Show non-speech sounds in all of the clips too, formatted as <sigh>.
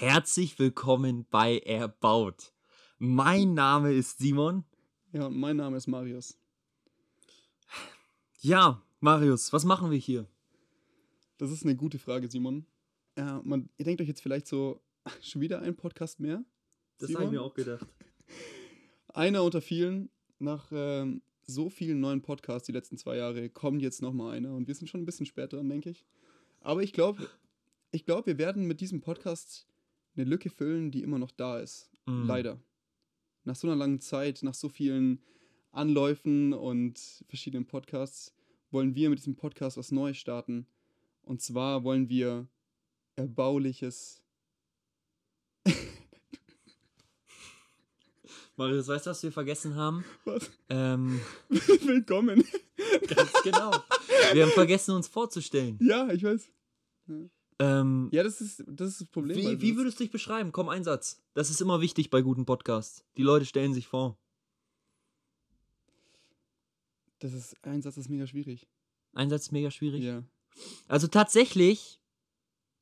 Herzlich willkommen bei Erbaut. Mein Name ist Simon. Ja, und mein Name ist Marius. Ja, Marius, was machen wir hier? Das ist eine gute Frage, Simon. Ja, man, ihr denkt euch jetzt vielleicht so, <laughs> schon wieder ein Podcast mehr? Das habe ich mir auch gedacht. <laughs> Einer unter vielen. Nach ähm, so vielen neuen Podcasts die letzten zwei Jahre kommt jetzt nochmal einer und wir sind schon ein bisschen später dran, denke ich. Aber ich glaube, ich glaube, wir werden mit diesem Podcast eine Lücke füllen, die immer noch da ist. Mm. Leider. Nach so einer langen Zeit, nach so vielen Anläufen und verschiedenen Podcasts, wollen wir mit diesem Podcast was Neues starten. Und zwar wollen wir erbauliches. <laughs> Marius, weißt du, was wir vergessen haben? <laughs> Was? Ähm, <laughs> Willkommen. ganz genau. Wir haben vergessen, uns vorzustellen. Ja, ich weiß. Ähm, Ja, das ist das, ist das Problem. wie, weil wie würdest du dich beschreiben? Komm, ein Satz. Das ist immer wichtig bei guten Podcasts. Die Leute stellen sich vor. Das ist ein Satz, ist mega schwierig. Ein Satz ist mega schwierig. Ja. Also tatsächlich,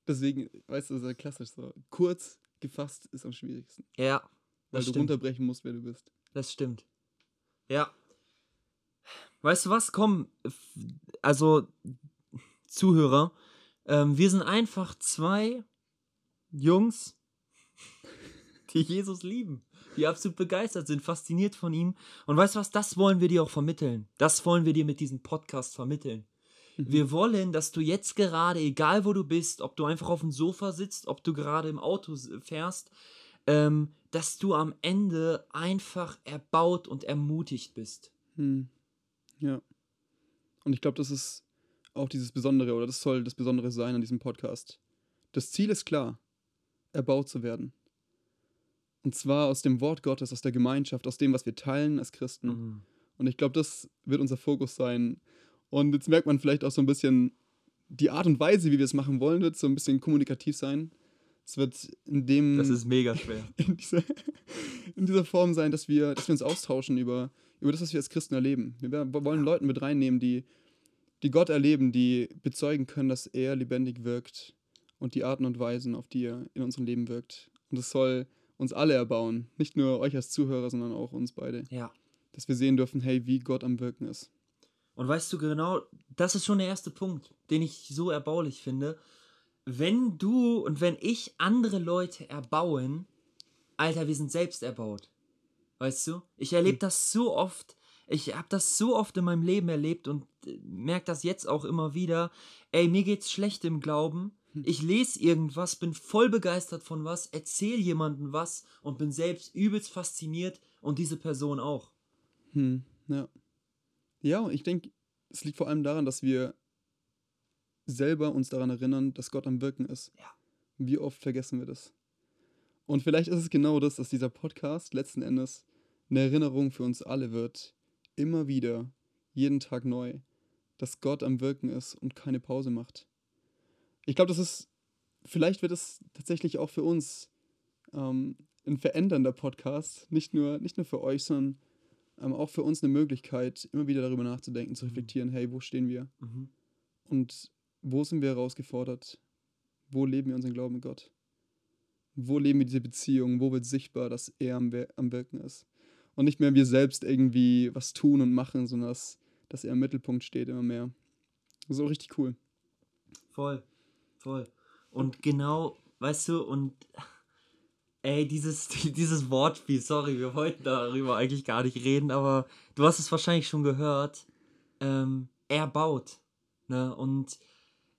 Deswegen, weißt du, das ist ja klassisch so. Kurz gefasst ist am schwierigsten. ja, Weil das du stimmt. runterbrechen musst, wer du bist. Das stimmt. Ja. Weißt du was? Komm, also Zuhörer, ähm, wir sind einfach zwei Jungs, die Jesus lieben, die absolut begeistert sind, fasziniert von ihm. Und weißt du was? Das wollen wir dir auch vermitteln. Das wollen wir dir mit diesem Podcast vermitteln. Wir wollen, dass du jetzt gerade, egal wo du bist, ob du einfach auf dem Sofa sitzt, ob du gerade im Auto fährst, ähm, dass du am Ende einfach erbaut und ermutigt bist. Hm. Ja. Und ich glaube, das ist auch dieses Besondere, oder das soll das Besondere sein an diesem Podcast. Das Ziel ist klar, erbaut zu werden. Und zwar aus dem Wort Gottes, aus der Gemeinschaft, aus dem, was wir teilen als Christen. Mhm. Und ich glaube, das wird unser Fokus sein. Und jetzt merkt man vielleicht auch so ein bisschen, die Art und Weise, wie wir es machen wollen, wird so ein bisschen kommunikativ sein. Es wird in dem Das ist mega schwer. <laughs> in dieser, in dieser Form sein, dass wir, dass wir uns austauschen über, über das, was wir als Christen erleben. Wir wollen Leuten mit reinnehmen, die, die Gott erleben, die bezeugen können, dass er lebendig wirkt und die Arten und Weisen, auf die er in unserem Leben wirkt. Und es soll uns alle erbauen, nicht nur euch als Zuhörer, sondern auch uns beide. Ja. Dass wir sehen dürfen, hey, wie Gott am Wirken ist. Und weißt du genau, das ist schon der erste Punkt, den ich so erbaulich finde. Wenn du und wenn ich andere Leute erbauen, Alter, wir sind selbst erbaut. Weißt du? Ich erlebe das so oft. Ich habe das so oft in meinem Leben erlebt und merke das jetzt auch immer wieder. Ey, mir geht's schlecht im Glauben. Ich lese irgendwas, bin voll begeistert von was, erzähl jemandem was und bin selbst übelst fasziniert und diese Person auch. Hm, ja. Ja, und ich denke, es liegt vor allem daran, dass wir selber uns daran erinnern, dass Gott am Wirken ist. Ja. Wie oft vergessen wir das? Und vielleicht ist es genau das, dass dieser Podcast letzten Endes eine Erinnerung für uns alle wird. Immer wieder, jeden Tag neu, dass Gott am Wirken ist und keine Pause macht. Ich glaube, das ist, vielleicht wird es tatsächlich auch für uns ähm, ein verändernder Podcast. Nicht nur, nicht nur für euch, sondern ähm, auch für uns eine Möglichkeit, immer wieder darüber nachzudenken, zu reflektieren, hey, wo stehen wir? Mhm. Und wo sind wir herausgefordert? Wo leben wir unseren Glauben mit Gott? Wo leben wir diese Beziehung? Wo wird sichtbar, dass er am Wirken ist? Und nicht mehr wir selbst irgendwie was tun und machen, sondern dass, dass er im Mittelpunkt steht immer mehr. So richtig cool. Voll, voll. Und genau, weißt du, und ey, dieses, <laughs> dieses Wortspiel, sorry, wir wollten darüber eigentlich gar nicht reden, aber du hast es wahrscheinlich schon gehört. Ähm, er baut. Ne? Und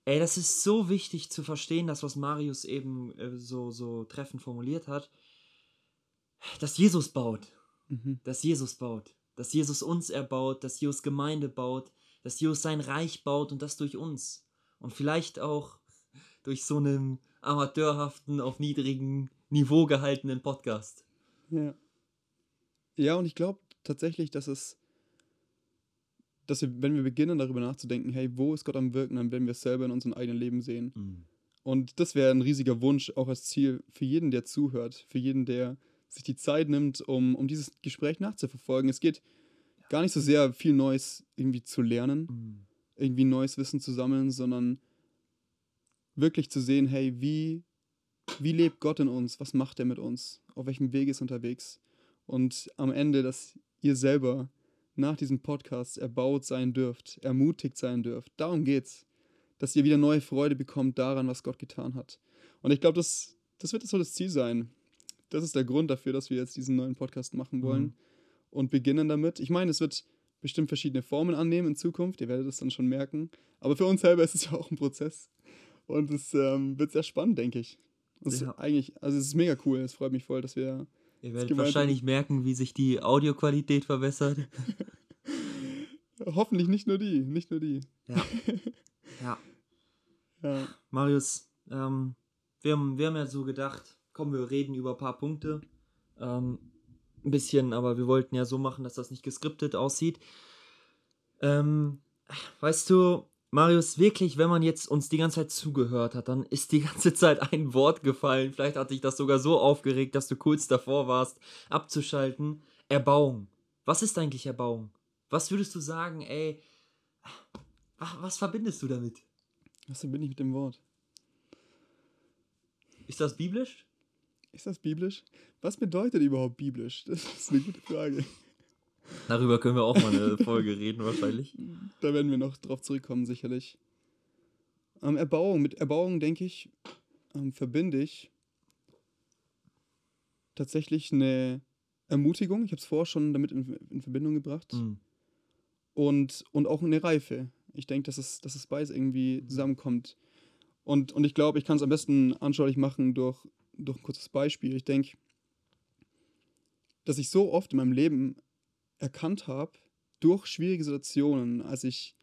ey, das ist so wichtig zu verstehen, das, was Marius eben äh, so, so treffend formuliert hat. Dass Jesus baut Mhm. dass Jesus baut, dass Jesus uns erbaut, dass Jesus Gemeinde baut, dass Jesus sein Reich baut und das durch uns. Und vielleicht auch <laughs> durch so einen amateurhaften, auf niedrigem Niveau gehaltenen Podcast. Ja. Ja, und ich glaube tatsächlich, dass es, dass wir, wenn wir beginnen, darüber nachzudenken, hey, wo ist Gott am Wirken, dann werden wir es selber in unserem eigenen Leben sehen. Und das wäre ein riesiger Wunsch, auch als Ziel für jeden, der zuhört, für jeden, der sich die Zeit nimmt, um, um dieses Gespräch nachzuverfolgen. Es geht gar nicht so sehr viel Neues irgendwie zu lernen, Mhm. irgendwie neues Wissen zu sammeln, sondern wirklich zu sehen, hey, wie wie lebt Gott in uns? Was macht er mit uns? Auf welchem Weg ist er unterwegs? Und am Ende, dass ihr selber nach diesem Podcast erbaut sein dürft, ermutigt sein dürft. Darum geht's. Dass ihr wieder neue Freude bekommt daran, was Gott getan hat. Und ich glaube, das, das wird so das Ziel sein. Das ist der Grund dafür, dass wir jetzt diesen neuen Podcast machen wollen Mhm. und beginnen damit. Ich meine, es wird bestimmt verschiedene Formen annehmen in Zukunft. Ihr werdet es dann schon merken. Aber für uns selber <laughs> ist es ja auch ein Prozess. Und es ähm, wird sehr spannend, denke ich. Das ist Ja. eigentlich, also es ist mega cool. Es freut mich voll, dass wir Ihr werdet wahrscheinlich merken, wie sich die Audioqualität verbessert. <laughs> hoffentlich nicht nur die, nicht nur die. Ja. <laughs> ja. Ja, Marius, ähm, wir, haben, wir haben ja so gedacht, komm, wir reden über ein paar Punkte. Ähm, ein bisschen, aber wir wollten ja so machen, dass das nicht geskriptet aussieht. Ähm, weißt du, Marius, wirklich, wenn man jetzt uns die ganze Zeit zugehört hat, dann ist die <laughs> ganze Zeit ein Wort gefallen. Vielleicht hat dich das sogar so aufgeregt, dass du kurz davor warst, abzuschalten. Erbauung. Was ist eigentlich Erbauung? Was würdest du sagen, ey, was, verbindest du damit? was bin ich mit dem Wort? Ist das biblisch? Ist das biblisch? Was bedeutet überhaupt biblisch? Das ist eine gute Frage. Darüber können wir auch mal eine Folge reden, wahrscheinlich. Da werden wir noch drauf zurückkommen, sicherlich. Ähm, Erbauung. Mit Erbauung, denke ich, ähm, verbinde ich tatsächlich eine Ermutigung. Ich habe es vorher schon damit in, in Verbindung gebracht. Mhm. Und, und auch eine Reife. Ich denke, dass es, dass es beides irgendwie zusammenkommt. Und, und ich glaube, ich kann es am besten anschaulich machen durch, durch ein kurzes Beispiel. Ich denke, dass ich so oft in meinem Leben erkannt habe, durch schwierige Situationen, als ich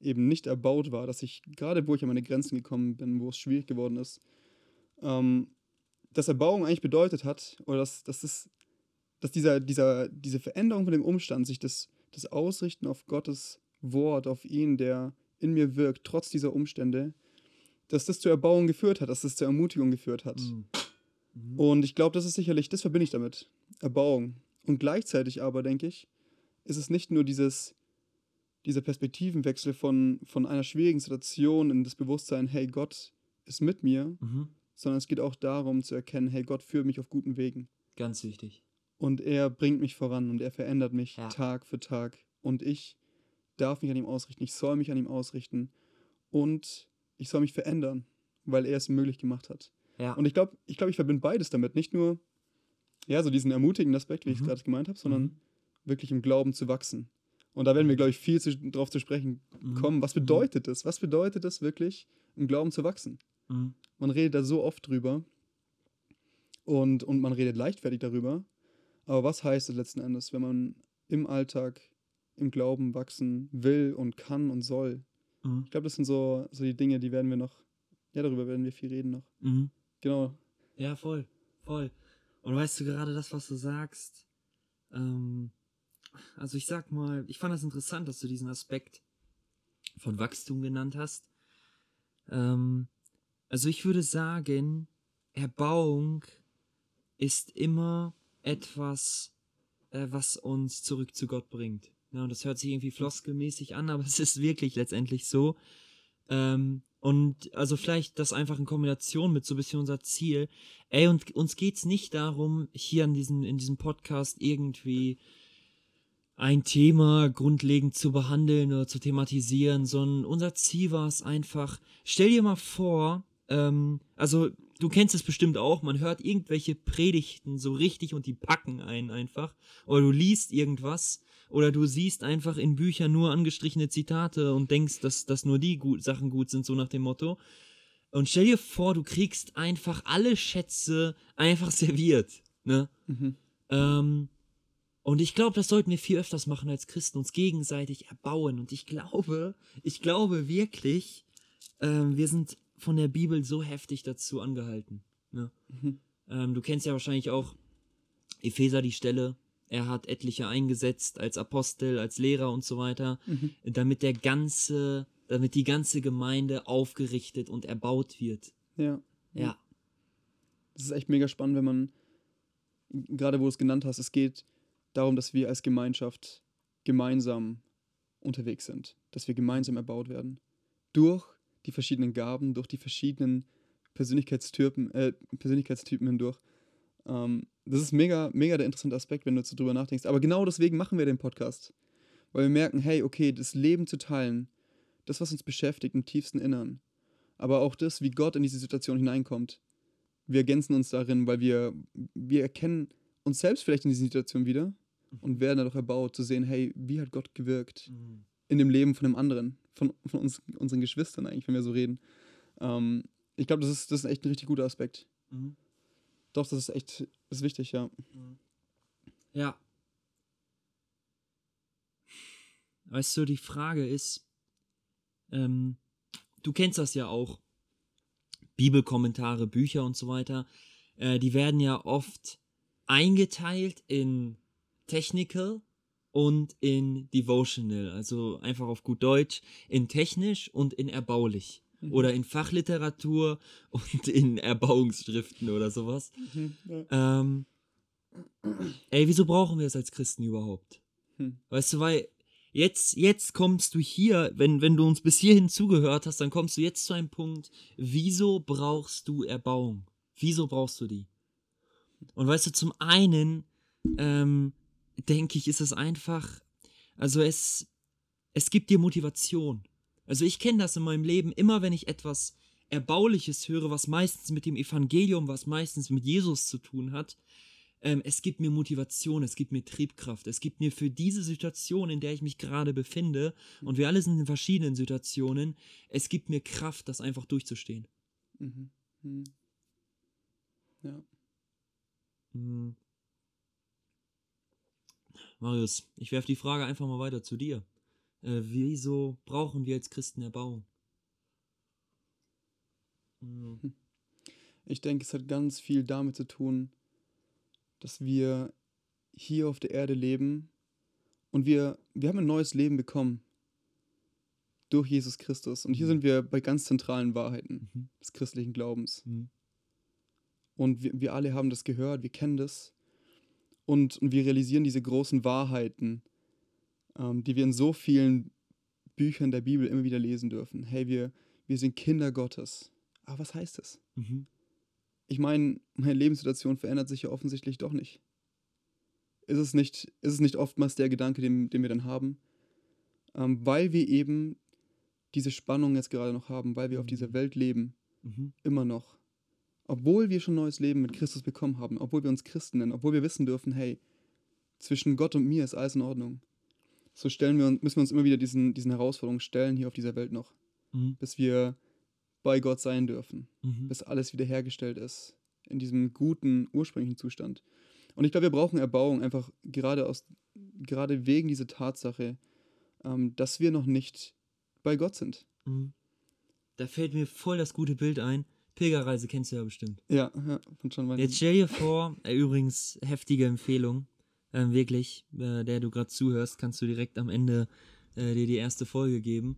eben nicht erbaut war, dass ich, gerade wo ich an meine Grenzen gekommen bin, wo es schwierig geworden ist, ähm, dass Erbauung eigentlich bedeutet hat, oder dass, dass, es, dass dieser, dieser, diese Veränderung von dem Umstand, sich das, das Ausrichten auf Gottes Wort, auf ihn, der in mir wirkt, trotz dieser Umstände, dass das zur Erbauung geführt hat, dass das zur Ermutigung geführt hat. Mhm. Mhm. Und ich glaube, das ist sicherlich, das verbinde ich damit. Erbauung. Und gleichzeitig aber, denke ich, ist es nicht nur dieses, dieser Perspektivenwechsel von, von einer schwierigen Situation in das Bewusstsein, hey, Gott ist mit mir, Mhm. sondern es geht auch darum zu erkennen, hey, Gott führt mich auf guten Wegen. Ganz wichtig. Und er bringt mich voran und er verändert mich Ja. Tag für Tag. Und ich darf mich an ihm ausrichten, ich soll mich an ihm ausrichten und ich soll mich verändern, weil er es möglich gemacht hat. Ja. Und ich glaube, ich, glaub, ich verbinde beides damit. Nicht nur, ja, so diesen ermutigenden Aspekt, wie ich es Mhm. gerade gemeint habe, sondern Mhm. wirklich im Glauben zu wachsen. Und da werden wir, glaube ich, viel zu, drauf zu sprechen Mhm. kommen. Was bedeutet das? Was bedeutet es wirklich, im Glauben zu wachsen? Mhm. Man redet da so oft drüber und, und man redet leichtfertig darüber. Aber was heißt es letzten Endes, wenn man im Alltag im Glauben wachsen will und kann und soll? Mhm. Ich glaube, das sind so, so die Dinge, die werden wir noch, ja, darüber werden wir viel reden noch. Mhm. Genau. Ja, voll. Voll. Und weißt du gerade das, was du sagst? Ähm, also ich sag mal, ich fand das interessant, dass du diesen Aspekt von Wachstum genannt hast. Ähm, also ich würde sagen, Erbauung ist immer etwas, äh, was uns zurück zu Gott bringt. Ja, und das hört sich irgendwie floskelmäßig an, aber <laughs> es ist wirklich letztendlich so. Ähm, und also vielleicht das einfach in Kombination mit so ein bisschen unser Ziel. Ey, und uns geht's nicht darum, hier an diesem, in diesem Podcast irgendwie ein Thema grundlegend zu behandeln oder zu thematisieren, sondern unser Ziel war es einfach, stell dir mal vor, ähm, also du kennst es bestimmt auch, man hört irgendwelche Predigten so richtig und die packen einen einfach. Oder du liest irgendwas oder du siehst einfach in Büchern nur angestrichene Zitate und denkst, dass, dass nur die gut, Sachen gut sind, so nach dem Motto. Und stell dir vor, du kriegst einfach alle Schätze einfach <laughs> serviert. Ne? Mhm. Ähm, und ich glaube, das sollten wir viel öfters machen als Christen, uns gegenseitig erbauen. Und ich glaube, ich glaube wirklich, ähm, wir sind von der Bibel so heftig dazu angehalten. Ne? Mhm. Ähm, du kennst ja wahrscheinlich auch Epheser die Stelle. Er hat etliche eingesetzt als Apostel, als Lehrer und so weiter, Mhm. damit der ganze, damit die ganze Gemeinde aufgerichtet und erbaut wird. Ja. Ja. Das ist echt mega spannend, wenn man, gerade wo du es genannt hast, es geht darum, dass wir als Gemeinschaft gemeinsam unterwegs sind, dass wir gemeinsam erbaut werden. Durch die verschiedenen Gaben, durch die verschiedenen Persönlichkeitstypen, äh, Persönlichkeitstypen hindurch. Ähm, das ist mega, mega der interessante Aspekt, wenn du so drüber nachdenkst. Aber genau deswegen machen wir den Podcast. Weil wir merken, hey, okay, das Leben zu teilen, das, was uns beschäftigt im tiefsten Innern, aber auch das, wie Gott in diese Situation hineinkommt. Wir ergänzen uns darin, weil wir, wir erkennen uns selbst vielleicht in dieser Situation wieder und werden dadurch erbaut, zu sehen, hey, wie hat Gott gewirkt Mhm. In dem Leben von einem anderen, von, von uns, unseren Geschwistern eigentlich, wenn wir so reden. Ähm, ich glaube, das ist, das ist echt ein richtig guter Aspekt. Mhm. Doch, das ist echt das ist wichtig, ja. Ja. Weißt du, die Frage ist, ähm, du kennst das ja auch, Bibelkommentare, Bücher und so weiter, äh, die werden ja oft eingeteilt in Technical und in Devotional, also einfach auf gut Deutsch, in technisch und in erbaulich. Mhm. Oder in Fachliteratur <laughs> und in Erbauungsschriften oder sowas. Mhm, ja. Ähm, ey, wieso brauchen wir es als Christen überhaupt? Hm. Weißt du, weil jetzt, jetzt kommst du hier, wenn, wenn du uns bis hierhin zugehört hast, dann kommst du jetzt zu einem Punkt, wieso brauchst du Erbauung? Wieso brauchst du die? Und weißt du, zum einen, ähm, denke ich, ist es einfach, also es, es gibt dir Motivation. Also ich kenne das in meinem Leben, immer wenn ich etwas Erbauliches höre, was meistens mit dem Evangelium, was meistens mit Jesus zu tun hat, ähm, es gibt mir Motivation, es gibt mir Triebkraft, es gibt mir für diese Situation, in der ich mich gerade befinde, und wir alle sind in verschiedenen Situationen, es gibt mir Kraft, das einfach durchzustehen. Mhm. Mhm. Ja. Hm. Marius, ich werfe die Frage einfach mal weiter zu dir. Äh, wieso brauchen wir als Christen Erbauung? Ich denke, es hat ganz viel damit zu tun, dass wir hier auf der Erde leben und wir, wir haben ein neues Leben bekommen durch Jesus Christus. Und hier Mhm. sind wir bei ganz zentralen Wahrheiten Mhm. des christlichen Glaubens. Mhm. Und wir, wir alle haben das gehört, wir kennen das. Und, und wir realisieren diese großen Wahrheiten, ähm, die wir in so vielen Büchern der Bibel immer wieder lesen dürfen. Hey, wir, wir sind Kinder Gottes. Aber was heißt das? Mhm. Ich meine, meine Lebenssituation verändert sich ja offensichtlich doch nicht. Ist es nicht, ist es nicht oftmals der Gedanke, den, den wir dann haben? Ähm, weil wir eben diese Spannung jetzt gerade noch haben, weil wir auf dieser Welt leben, Mhm. immer noch. Obwohl wir schon neues Leben mit Christus bekommen haben, obwohl wir uns Christen nennen, obwohl wir wissen dürfen, hey, zwischen Gott und mir ist alles in Ordnung. So stellen wir uns, müssen wir uns immer wieder diesen, diesen Herausforderungen stellen hier auf dieser Welt noch, Mhm. bis wir bei Gott sein dürfen Mhm. bis alles wiederhergestellt ist in diesem guten ursprünglichen Zustand. Und ich glaube, wir brauchen Erbauung einfach gerade aus gerade wegen dieser Tatsache, ähm, dass wir noch nicht bei Gott sind. Mhm. Da fällt mir voll das gute Bild ein. Pilgerreise kennst du ja bestimmt. Ja, ja von John Wayne. Jetzt stell dir vor, äh, übrigens heftige Empfehlung, ähm, wirklich, äh, der du gerade zuhörst, kannst du direkt am Ende äh, dir die erste Folge geben.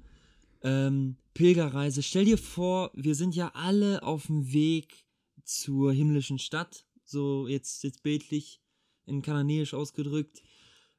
Ähm, Pilgerreise, stell dir vor, wir sind ja alle auf dem Weg zur himmlischen Stadt, so jetzt, jetzt bildlich in Kananäisch ausgedrückt.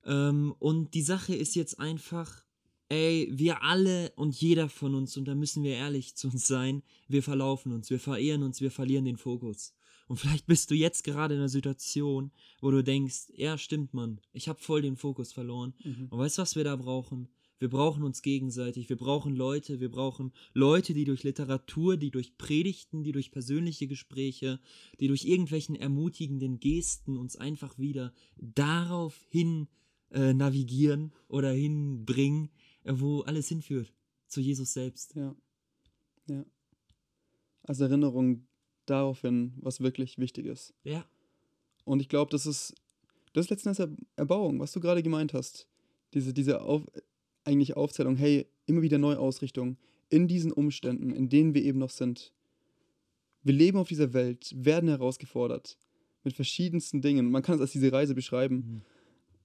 Ähm, und die Sache ist jetzt einfach, ey, wir alle und jeder von uns, und da müssen wir ehrlich zu uns sein, wir verlaufen uns, wir verehren uns, wir verlieren den Fokus. Und vielleicht bist du jetzt gerade in einer Situation, wo du denkst, ja, stimmt, Mann, ich habe voll den Fokus verloren. Mhm. Und weißt du, was wir da brauchen? Wir brauchen uns gegenseitig, wir brauchen Leute, wir brauchen Leute, die durch Literatur, die durch Predigten, die durch persönliche Gespräche, die durch irgendwelchen ermutigenden Gesten uns einfach wieder darauf hin äh, navigieren oder hinbringen, wo alles hinführt. Zu Jesus selbst. Ja. Ja. Als Erinnerung darauf hin, was wirklich wichtig ist. Ja. Und ich glaube, das ist, das ist letzten Endes Er- Erbauung, was du gerade gemeint hast. Diese, diese auf, eigentlich Aufzählung, hey, immer wieder Neuausrichtung in diesen Umständen, in denen wir eben noch sind. Wir leben auf dieser Welt, werden herausgefordert mit verschiedensten Dingen. Man kann es als diese Reise beschreiben. Mhm.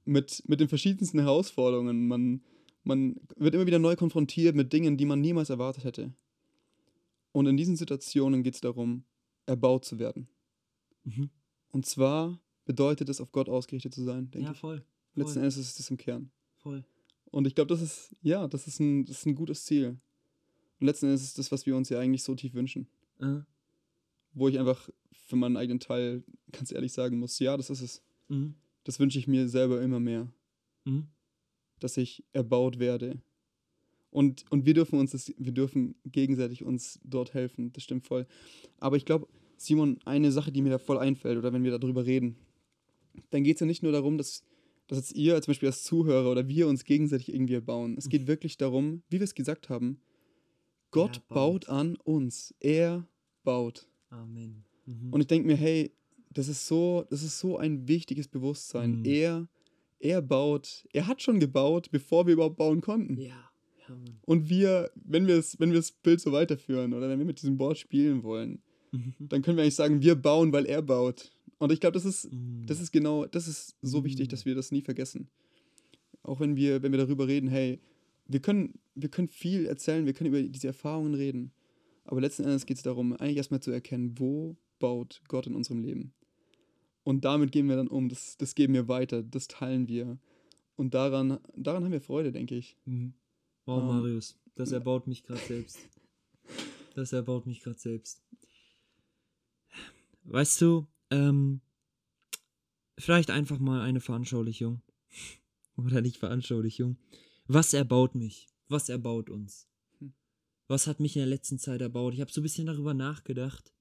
Mit, mit den verschiedensten Herausforderungen. Man, man wird immer wieder neu konfrontiert mit Dingen, die man niemals erwartet hätte. Und in diesen Situationen geht es darum, erbaut zu werden. Mhm. Und zwar bedeutet es, auf Gott ausgerichtet zu sein, denke Ja, ich. voll. Letzten voll. Endes ist es im Kern. Voll. Und ich glaube, das ist, ja, das ist, ein, das ist ein gutes Ziel. Und letzten Endes ist das, was wir uns ja eigentlich so tief wünschen. Äh. wo ich einfach für meinen eigenen Teil ganz ehrlich sagen muss, ja, das ist es. Mhm. Das wünsche ich mir selber immer mehr, Mhm. Dass ich erbaut werde. Und, und wir dürfen uns das, wir dürfen gegenseitig uns dort helfen, das stimmt voll. Aber ich glaube, Simon, eine Sache, die mir da voll einfällt, oder wenn wir darüber reden, dann geht es ja nicht nur darum, dass, dass jetzt ihr zum Beispiel als Zuhörer oder wir uns gegenseitig irgendwie erbauen. Es geht wirklich darum, wie wir es gesagt haben, Gott baut baut. an uns. Er baut. Amen. Mhm. Und ich denke mir, hey, das ist so, das ist so ein wichtiges Bewusstsein. Mhm. Er, er baut, er hat schon gebaut, bevor wir überhaupt bauen konnten. ja. Und wir, wenn wir es, wenn wir das Bild so weiterführen oder wenn wir mit diesem Wort spielen wollen, Mhm. dann können wir eigentlich sagen, wir bauen, weil er baut. Und ich glaube, das ist, Mhm. das ist genau, das ist so wichtig, Mhm. dass wir das nie vergessen. Auch wenn wir, wenn wir darüber reden, hey, wir können, wir können viel erzählen, wir können über diese Erfahrungen reden. Aber letzten Endes geht es darum, eigentlich erstmal zu erkennen, wo baut Gott in unserem Leben. Und damit gehen wir dann um, das, das geben wir weiter, das teilen wir. Und daran, daran haben wir Freude, denke ich. Mhm. Wow, Ähm, Marius, das erbaut mich gerade selbst. Das erbaut mich gerade selbst. Weißt du, ähm, vielleicht einfach mal eine Veranschaulichung. <laughs> Oder nicht Veranschaulichung. Was erbaut mich? Was erbaut uns? Hm. Was hat mich in der letzten Zeit erbaut? Ich habe so ein bisschen darüber nachgedacht.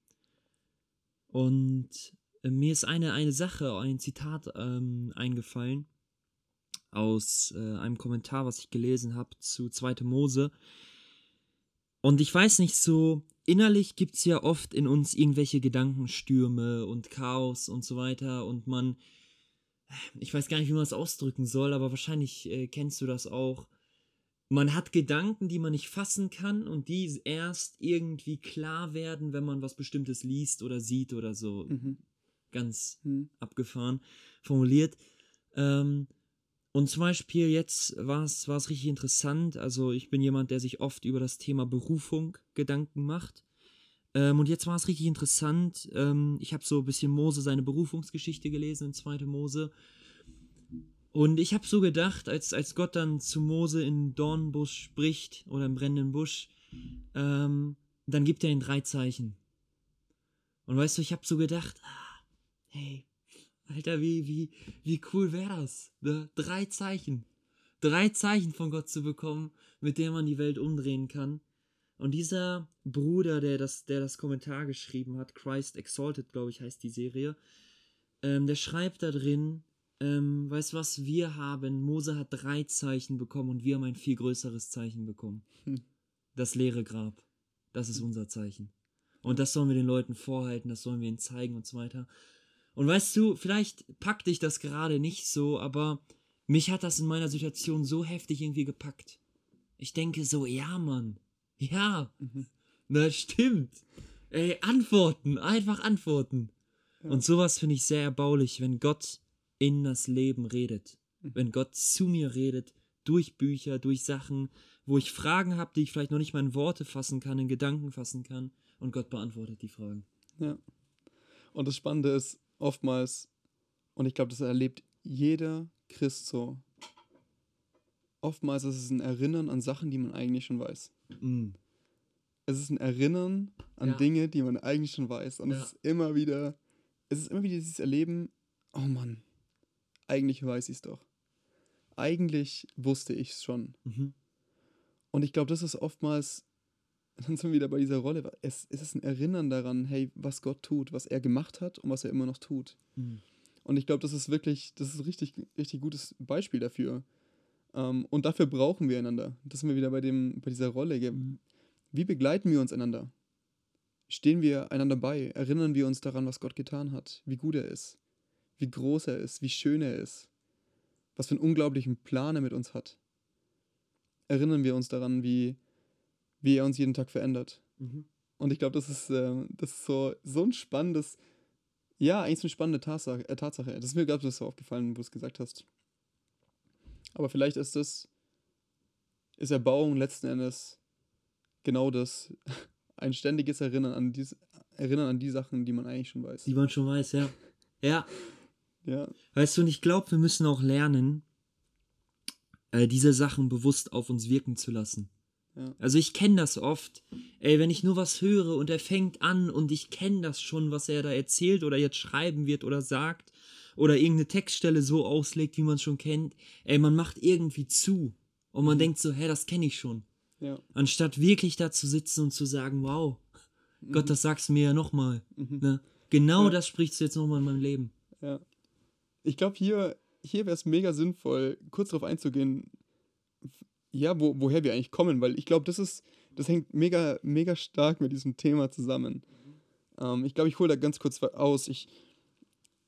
Und mir ist eine, eine Sache, ein Zitat ähm, eingefallen aus äh, einem Kommentar, was ich gelesen habe zu 2. Mose. Und ich weiß nicht so, innerlich gibt es ja oft in uns irgendwelche Gedankenstürme und Chaos und so weiter. Und man, ich weiß gar nicht, wie man das ausdrücken soll, aber wahrscheinlich äh, kennst du das auch. Man hat Gedanken, die man nicht fassen kann und die erst irgendwie klar werden, wenn man was Bestimmtes liest oder sieht oder so. Mhm. Ganz Mhm. abgefahren formuliert. Ähm, und zum Beispiel jetzt war es war es richtig interessant. Also ich bin jemand, der sich oft über das Thema Berufung Gedanken macht. Ähm, und jetzt war es richtig interessant. Ähm, ich habe so ein bisschen Mose seine Berufungsgeschichte gelesen in 2. Mose. Und ich habe so gedacht, als, als Gott dann zu Mose in Dornbusch spricht oder im brennenden Busch, ähm, dann gibt er ihm drei Zeichen. Und weißt du, ich habe so gedacht, ah, hey, Alter, wie, wie, wie cool wäre das? Ne? Drei Zeichen. Drei Zeichen von Gott zu bekommen, mit denen man die Welt umdrehen kann. Und dieser Bruder, der das, der das Kommentar geschrieben hat, Christ Exalted, glaube ich, heißt die Serie, ähm, der schreibt da drin, ähm, weißt du was, wir haben, Mose hat drei Zeichen bekommen und wir haben ein viel größeres Zeichen bekommen. Hm. Das leere Grab. Das ist unser Zeichen. Und das sollen wir den Leuten vorhalten, das sollen wir ihnen zeigen und so weiter. Und weißt du, vielleicht packt dich das gerade nicht so, aber mich hat das in meiner Situation so heftig irgendwie gepackt. Ich denke so, ja, Mann. Ja. Mhm. <laughs> Das stimmt. Ey, antworten. Einfach antworten. Ja. Und sowas finde ich sehr erbaulich, wenn Gott in das Leben redet. Mhm. Wenn Gott zu mir redet, durch Bücher, durch Sachen, wo ich Fragen habe, die ich vielleicht noch nicht mal in Worte fassen kann, in Gedanken fassen kann. Und Gott beantwortet die Fragen. Ja. Und das Spannende ist oftmals, und ich glaube, das erlebt jeder Christ so, oftmals ist es ein Erinnern an Sachen, die man eigentlich schon weiß. Mm. Es ist ein Erinnern an Ja. Dinge, die man eigentlich schon weiß. Und Ja. es ist immer wieder, es ist immer wieder dieses Erleben, oh Mann, eigentlich weiß ich es doch. Eigentlich wusste ich es schon. Mhm. Und ich glaube, das ist oftmals, <laughs> dann sind wir wieder bei dieser Rolle, es, es ist ein Erinnern daran, hey, was Gott tut, was er gemacht hat und was er immer noch tut. Mm. Und ich glaube, das ist wirklich, das ist ein richtig, richtig gutes Beispiel dafür. Ähm, und dafür brauchen wir einander. Das sind wir wieder bei, dem, bei dieser Rolle. Mhm. Wie begleiten wir uns einander? Stehen wir einander bei? Erinnern wir uns daran, was Gott getan hat? Wie gut er ist? Wie groß er ist? Wie schön er ist? Was für einen unglaublichen Plan er mit uns hat? Erinnern wir uns daran, wie, wie er uns jeden Tag verändert? Mhm. Und ich glaube, das ist, ähm, das ist so, so ein spannendes, ja, eigentlich so eine spannende Tatsache. Äh, Tatsache. Das ist mir gerade so aufgefallen, wo du es gesagt hast. Aber vielleicht ist das, ist Erbauung letzten Endes genau das, <laughs> ein ständiges Erinnern an, dies, Erinnern an die Sachen, die man eigentlich schon weiß. Die man schon weiß, ja. Ja, Ja, Weißt du, und ich glaube, wir müssen auch lernen, äh, diese Sachen bewusst auf uns wirken zu lassen. Ja. Also ich kenne das oft. Ey, wenn ich nur was höre und er fängt an und ich kenne das schon, was er da erzählt oder jetzt schreiben wird oder sagt oder irgendeine Textstelle so auslegt, wie man es schon kennt. Ey, man macht irgendwie zu und man denkt so, hä, das kenne ich schon. Ja. Anstatt wirklich da zu sitzen und zu sagen, wow, Gott, das sagst du mir ja nochmal. Ne? Genau Ja. das sprichst du jetzt nochmal in meinem Leben. Ja. Ich glaube, hier, hier wäre es mega sinnvoll, kurz darauf einzugehen, ja, wo, woher wir eigentlich kommen, weil ich glaube, das ist, das hängt mega, mega stark mit diesem Thema zusammen. Ähm, ich glaube, ich hole da ganz kurz aus. Ich,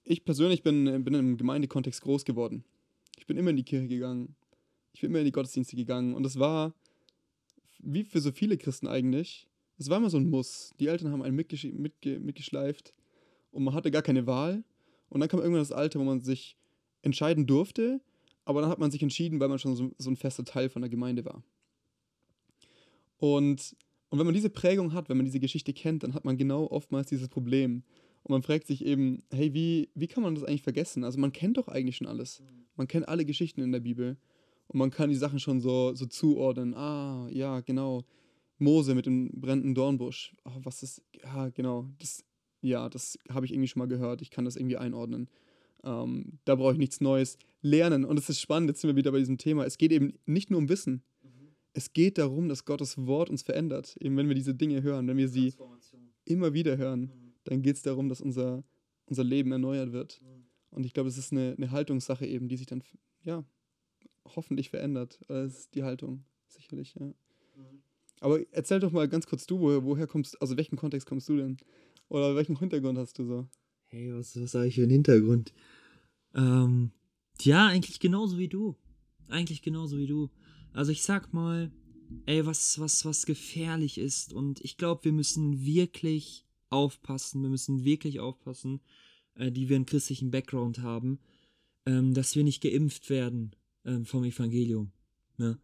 ich persönlich bin, bin im Gemeindekontext groß geworden. Ich bin immer in die Kirche gegangen. Ich bin immer in die Gottesdienste gegangen. Und das war, wie für so viele Christen eigentlich, es war immer so ein Muss. Die Eltern haben einen mitgesch mitge mitgeschleift und man hatte gar keine Wahl. Und dann kam irgendwann das Alter, wo man sich entscheiden durfte, aber dann hat man sich entschieden, weil man schon so, so ein fester Teil von der Gemeinde war. Und, und wenn man diese Prägung hat, wenn man diese Geschichte kennt, dann hat man genau oftmals dieses Problem. Und man fragt sich eben, hey, wie, wie kann man das eigentlich vergessen? Also man kennt doch eigentlich schon alles. Man kennt alle Geschichten in der Bibel. Und man kann die Sachen schon so, so zuordnen. Ah, ja, genau. Mose mit dem brennenden Dornbusch. Ah, was ist, ja, genau. Das, ja, das habe ich irgendwie schon mal gehört. Ich kann das irgendwie einordnen. Ähm, da brauche ich nichts Neues lernen. Und es ist spannend, jetzt sind wir wieder bei diesem Thema. Es geht eben nicht nur um Wissen. Es geht darum, dass Gottes Wort uns verändert. Eben wenn wir diese Dinge hören, wenn wir sie immer wieder hören, dann geht es darum, dass unser, unser Leben erneuert wird. Und ich glaube, es ist eine, eine Haltungssache eben, die sich dann, ja, hoffentlich verändert. Das ist die Haltung, sicherlich, ja. Aber erzähl doch mal ganz kurz du, woher, woher kommst, also welchen Kontext kommst du denn? Oder welchen Hintergrund hast du so? Hey, was, was habe ich für einen Hintergrund? Ähm, ja, eigentlich genauso wie du. Eigentlich genauso wie du. Also ich sag mal, ey, was, was, was gefährlich ist. Und ich glaube, wir müssen wirklich aufpassen. Wir müssen wirklich aufpassen, äh, die wir einen christlichen Background haben, ähm, dass wir nicht geimpft werden ähm, vom Evangelium. Ne?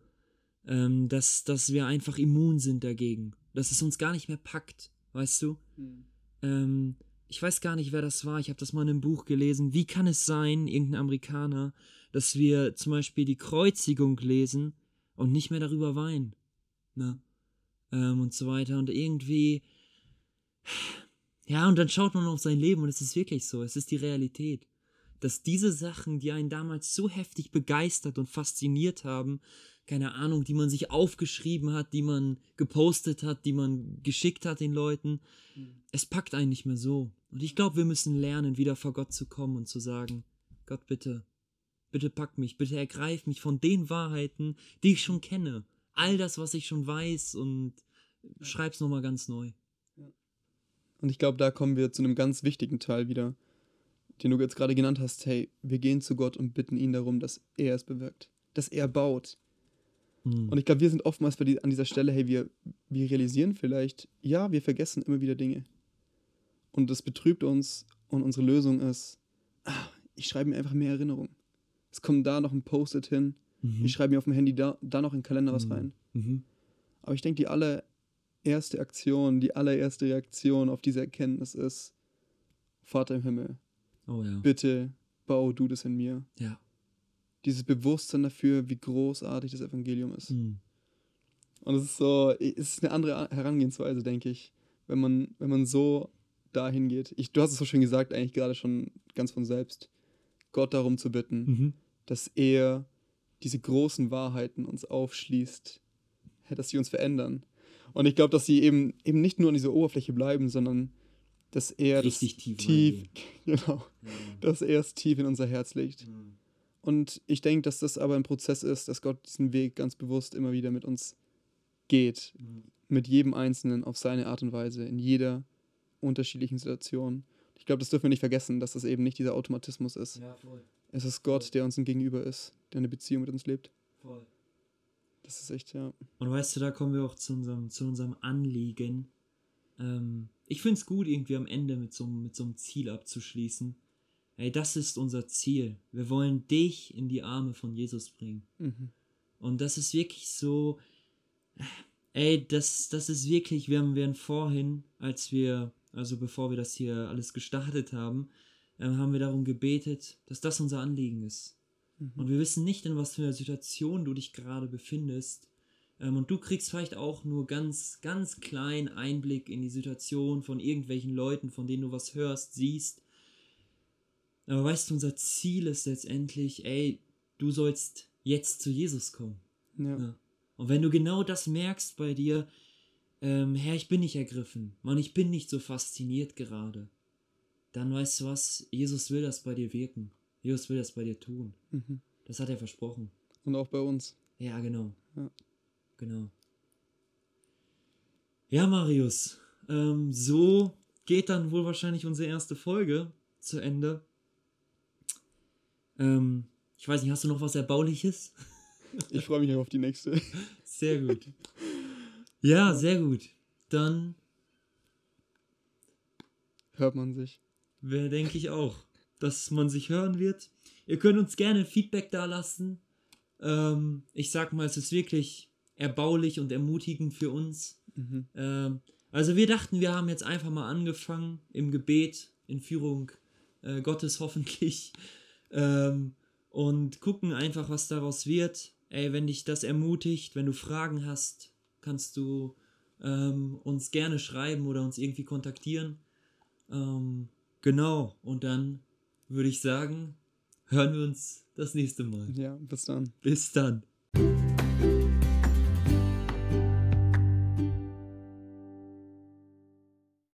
Ähm, dass, dass wir einfach immun sind dagegen. Dass es uns gar nicht mehr packt, weißt du? ähm, ich weiß gar nicht, wer das war, ich habe das mal in einem Buch gelesen. Wie kann es sein, irgendein Amerikaner, dass wir zum Beispiel die Kreuzigung lesen und nicht mehr darüber weinen? Ne? Ähm, und so weiter. Und irgendwie. Ja, und dann schaut man auf sein Leben und es ist wirklich so, es ist die Realität. Dass diese Sachen, die einen damals so heftig begeistert und fasziniert haben, keine Ahnung, die man sich aufgeschrieben hat, die man gepostet hat, die man geschickt hat den Leuten, es packt einen nicht mehr so. Und ich glaube, wir müssen lernen, wieder vor Gott zu kommen und zu sagen, Gott, bitte, bitte pack mich, bitte ergreif mich von den Wahrheiten, die ich schon kenne. All das, was ich schon weiß und schreib's nochmal ganz neu. Und ich glaube, da kommen wir zu einem ganz wichtigen Teil wieder, den du jetzt gerade genannt hast. Hey, wir gehen zu Gott und bitten ihn darum, dass er es bewirkt, dass er baut. Hm. Und ich glaube, wir sind oftmals an dieser Stelle, hey, wir, wir realisieren vielleicht, ja, wir vergessen immer wieder Dinge. Und das betrübt uns und unsere Lösung ist, ah, ich schreibe mir einfach mehr Erinnerungen. Es kommt da noch ein Post-it hin, Mhm. ich schreibe mir auf dem Handy da, da noch in den Kalender was Mhm. rein. Mhm. Aber ich denke, die allererste Aktion, die allererste Reaktion auf diese Erkenntnis ist, Vater im Himmel, Oh ja. bitte bau du das in mir. Ja. Dieses Bewusstsein dafür, wie großartig das Evangelium ist. Mhm. Und es ist so, es ist eine andere Herangehensweise, denke ich, wenn man, wenn man so dahin geht. Ich, du hast es so schön gesagt, eigentlich gerade schon ganz von selbst. Gott darum zu bitten, Mhm. dass er diese großen Wahrheiten uns aufschließt, ja, dass sie uns verändern. Und ich glaube, dass sie eben, eben nicht nur an dieser Oberfläche bleiben, sondern dass er Richtig das tief tief <laughs> genau, Ja. dass er es tief in unser Herz legt. Mhm. Und ich denke, dass das aber ein Prozess ist, dass Gott diesen Weg ganz bewusst immer wieder mit uns geht. Mhm. Mit jedem Einzelnen auf seine Art und Weise, in jeder unterschiedlichen Situation. Ich glaube, das dürfen wir nicht vergessen, dass das eben nicht dieser Automatismus ist. Ja, voll. Es ist Gott, der uns ein Gegenüber ist, der eine Beziehung mit uns lebt. Voll. Das ist echt, ja. Und weißt du, da kommen wir auch zu unserem, zu unserem Anliegen. Ähm, ich finde es gut, irgendwie am Ende mit so, einem- mit so einem Ziel abzuschließen. Ey, das ist unser Ziel. Wir wollen dich in die Arme von Jesus bringen. Mhm. Und das ist wirklich so. Ey, das, das ist wirklich, wir haben, wir haben vorhin, als wir, also bevor wir das hier alles gestartet haben, ähm, haben wir darum gebetet, dass das unser Anliegen ist. Mhm. Und wir wissen nicht, in was für einer Situation du dich gerade befindest. Ähm, und du kriegst vielleicht auch nur ganz, ganz kleinen Einblick in die Situation von irgendwelchen Leuten, von denen du was hörst, siehst. Aber weißt du, unser Ziel ist letztendlich, ey, du sollst jetzt zu Jesus kommen. Ja. Ja. Und wenn du genau das merkst bei dir, ähm, Herr, ich bin nicht ergriffen, Mann, ich bin nicht so fasziniert gerade, dann weißt du was, Jesus will das bei dir wirken. Jesus will das bei dir tun. Mhm. Das hat er versprochen. Und auch bei uns. Ja, genau. Ja. Genau. Ja, Marius, ähm, so geht dann wohl wahrscheinlich unsere erste Folge zu Ende. Ähm, ich weiß nicht, hast du noch was Erbauliches? Ich freue mich auf die nächste. <laughs> Sehr gut. Ja, sehr gut. Dann Hört man sich. wäre, denke ich auch, dass man sich hören wird. Ihr könnt uns gerne Feedback da lassen. Ähm, ich sag mal, es ist wirklich erbaulich und ermutigend für uns. Mhm. Ähm, also wir dachten, wir haben jetzt einfach mal angefangen im Gebet, in Führung äh, Gottes hoffentlich. Ähm, und gucken einfach, was daraus wird. Ey, wenn dich das ermutigt, wenn du Fragen hast, kannst du ähm, uns gerne schreiben oder uns irgendwie kontaktieren. Ähm, genau, und dann würde ich sagen, hören wir uns das nächste Mal. Ja, bis dann. Bis dann.